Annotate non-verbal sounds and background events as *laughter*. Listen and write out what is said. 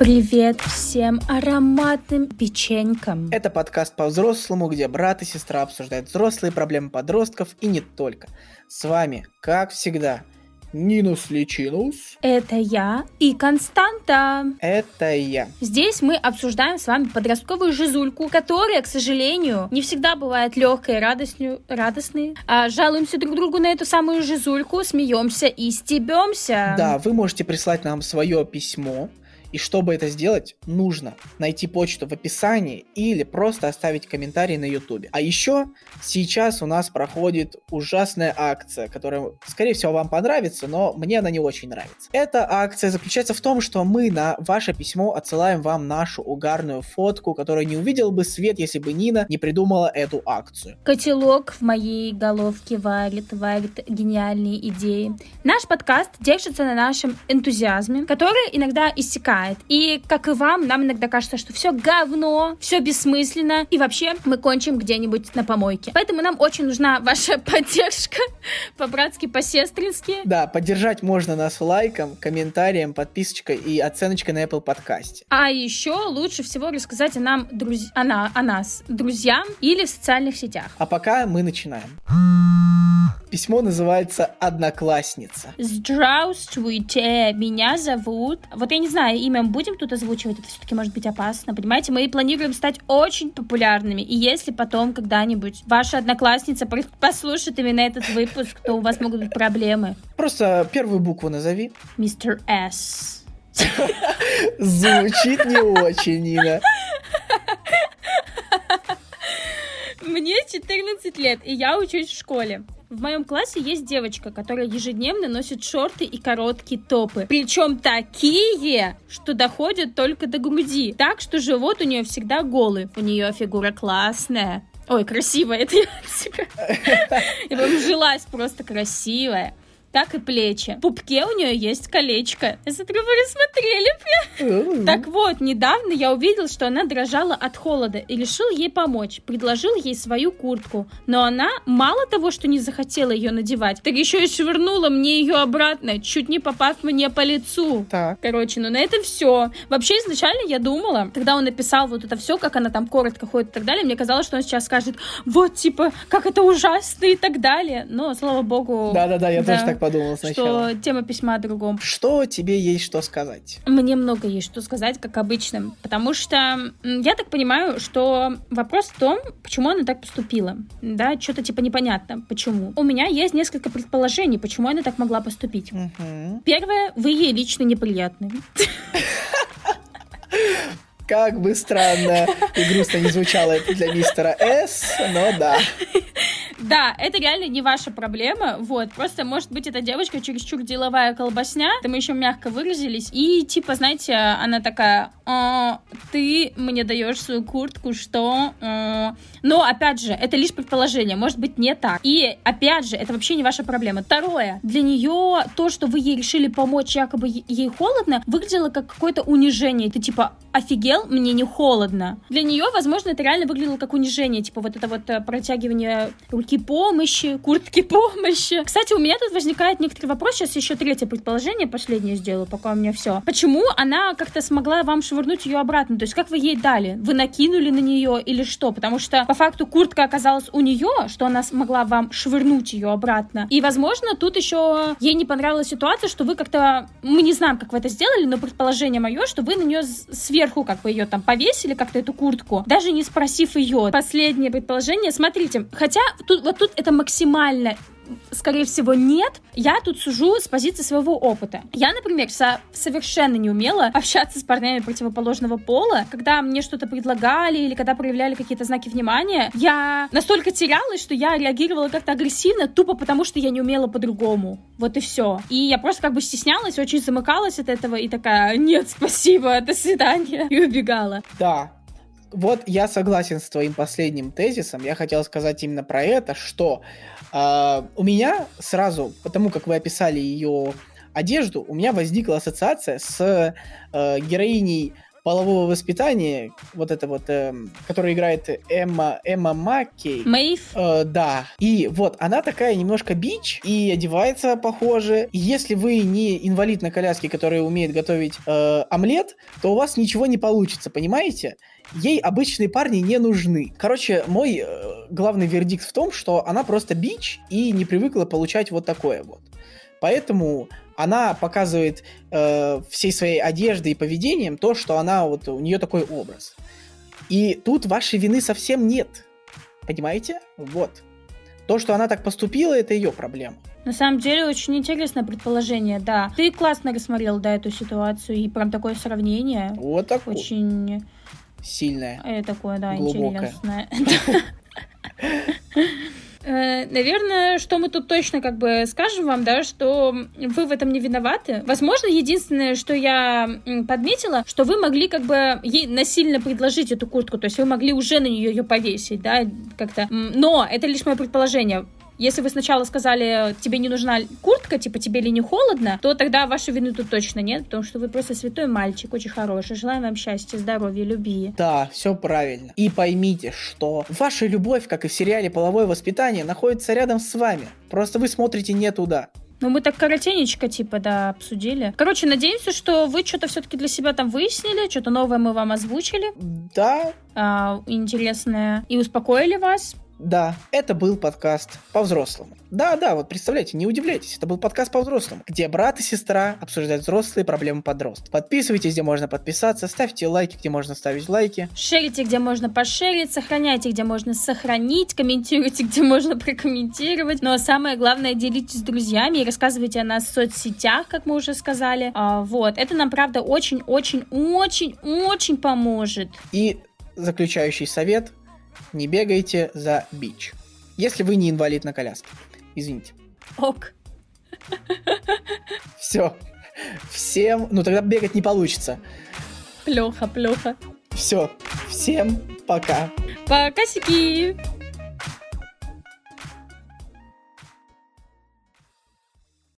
Привет всем ароматным печенькам. Это подкаст по-взрослому, где брат и сестра обсуждают взрослые проблемы подростков и не только. С вами, как всегда, Нинус Личинус. Это я и Константа. Это я. Здесь мы обсуждаем с вами подростковую жизульку, которая, к сожалению, не всегда бывает легкой и радостной, радостной. А жалуемся друг другу на эту самую жизульку, смеемся и стебемся. Да, вы можете прислать нам свое письмо и чтобы это сделать, нужно найти почту в описании или просто оставить комментарий на YouTube. А еще сейчас у нас проходит ужасная акция, которая, скорее всего, вам понравится, но мне она не очень нравится. Эта акция заключается в том, что мы на ваше письмо отсылаем вам нашу угарную фотку, которую не увидел бы свет, если бы Нина не придумала эту акцию. Котелок в моей головке варит, варит гениальные идеи. Наш подкаст держится на нашем энтузиазме, который иногда иссякает знает. И, как и вам, нам иногда кажется, что все говно, все бессмысленно, и вообще мы кончим где-нибудь на помойке. Поэтому нам очень нужна ваша *laughs* поддержка по-братски, по-сестрински. Да, поддержать можно нас лайком, комментарием, подписочкой и оценочкой на Apple подкасте. А еще лучше всего рассказать о, нам, друз... о, на... о нас друзьям или в социальных сетях. А пока мы начинаем. Письмо называется «Одноклассница». Здравствуйте, меня зовут... Вот я не знаю, имя будем тут озвучивать, это все-таки может быть опасно, понимаете? Мы планируем стать очень популярными, и если потом когда-нибудь ваша одноклассница послушает именно этот выпуск, то у вас могут быть проблемы. Просто первую букву назови. Мистер С. Звучит не очень, Нина. Мне 14 лет, и я учусь в школе. В моем классе есть девочка, которая ежедневно носит шорты и короткие топы. Причем такие, что доходят только до груди. Так что живот у нее всегда голый. У нее фигура классная. Ой, красивая, это я от себя. *laughs* Я прям жилась просто красивая так и плечи. В пупке у нее есть колечко. Я смотрю, вы рассмотрели. Так вот, недавно я увидел, что она дрожала от холода и решил ей помочь. Предложил ей свою куртку. Но она мало того, что не захотела ее надевать, так еще и швырнула мне ее обратно, чуть не попав мне по лицу. Так. Короче, ну на это все. Вообще, изначально я думала, когда он написал вот это все, как она там коротко ходит и так далее, мне казалось, что он сейчас скажет, вот, типа, как это ужасно и так далее. Но, слава богу... Да-да-да, я да. тоже так подумал сначала. Что тема письма о другом. Что тебе есть что сказать? Мне много есть что сказать, как обычно. Потому что я так понимаю, что вопрос в том, почему она так поступила. Да, что-то типа непонятно, почему. У меня есть несколько предположений, почему она так могла поступить. Угу. Первое, вы ей лично неприятны. Как бы странно и грустно не звучало это для мистера С, но да. Да, это реально не ваша проблема, вот, просто, может быть, эта девочка чересчур деловая колбасня, это мы еще мягко выразились, и, типа, знаете, она такая, а, ты мне даешь свою куртку, что? Но, опять же, это лишь предположение, может быть, не так. И, опять же, это вообще не ваша проблема. Второе, для нее то, что вы ей решили помочь, якобы ей холодно, выглядело как какое-то унижение. Ты, типа, офигел, мне не холодно. Для нее, возможно, это реально выглядело как унижение, типа, вот это вот э, протягивание руки помощи, куртки помощи. Кстати, у меня тут возникает некоторый вопрос. Сейчас еще третье предположение, последнее сделаю, пока у меня все. Почему она как-то смогла вам швырнуть ее обратно? То есть как вы ей дали? Вы накинули на нее или что? Потому что по факту куртка оказалась у нее, что она смогла вам швырнуть ее обратно. И, возможно, тут еще ей не понравилась ситуация, что вы как-то... Мы не знаем, как вы это сделали, но предположение мое, что вы на нее сверху как бы ее там повесили, как-то эту куртку, даже не спросив ее. Последнее предположение. Смотрите, хотя тут вот тут это максимально скорее всего, нет. Я тут сужу с позиции своего опыта. Я, например, со совершенно не умела общаться с парнями противоположного пола. Когда мне что-то предлагали или когда проявляли какие-то знаки внимания, я настолько терялась, что я реагировала как-то агрессивно, тупо потому, что я не умела по-другому. Вот и все. И я просто как бы стеснялась, очень замыкалась от этого и такая, нет, спасибо, до свидания, и убегала. Да, вот я согласен с твоим последним тезисом. Я хотел сказать именно про это, что э, у меня сразу, потому как вы описали ее одежду, у меня возникла ассоциация с э, героиней полового воспитания, вот это вот, э, которая играет Эмма, Эмма Маккей. Мэйв? Э, да. И вот, она такая немножко бич, и одевается похоже. И если вы не инвалид на коляске, который умеет готовить э, омлет, то у вас ничего не получится, понимаете? Ей обычные парни не нужны. Короче, мой э, главный вердикт в том, что она просто бич и не привыкла получать вот такое вот. Поэтому она показывает э, всей своей одеждой и поведением то, что она вот у нее такой образ. И тут вашей вины совсем нет. Понимаете? Вот. То, что она так поступила, это ее проблема. На самом деле, очень интересное предположение, да. Ты классно рассмотрел, да, эту ситуацию, и прям такое сравнение. Вот такое. Очень... Сильное. Э, такое, да, Глубокое. интересное. Э, Наверное, что мы тут точно как бы скажем вам, да, что вы в этом не виноваты. Возможно, единственное, что я подметила, что вы могли как бы ей насильно предложить эту куртку, то есть вы могли уже на нее ее повесить, да, как-то. Но это лишь мое предположение. Если вы сначала сказали, тебе не нужна куртка, типа тебе ли не холодно, то тогда вашей вины тут точно нет, потому что вы просто святой мальчик, очень хороший. Желаем вам счастья, здоровья, любви. Да, все правильно. И поймите, что ваша любовь, как и в сериале «Половое воспитание», находится рядом с вами. Просто вы смотрите не туда. Ну, мы так коротенечко, типа, да, обсудили. Короче, надеемся, что вы что-то все-таки для себя там выяснили, что-то новое мы вам озвучили, Да, а, интересное, и успокоили вас. Да, это был подкаст по-взрослому. Да, да, вот представляете, не удивляйтесь, это был подкаст по-взрослому, где брат и сестра обсуждают взрослые проблемы подростков. Подписывайтесь, где можно подписаться, ставьте лайки, где можно ставить лайки. Шерите, где можно пошерить, сохраняйте, где можно сохранить, комментируйте, где можно прокомментировать. Но самое главное, делитесь с друзьями и рассказывайте о нас в соцсетях, как мы уже сказали. А, вот, это нам, правда, очень-очень-очень-очень поможет. И заключающий совет – не бегайте за бич. Если вы не инвалид на коляске. Извините. Ок. Все. Всем... Ну, тогда бегать не получится. Плеха, плеха. Все. Всем пока. Пока, сики!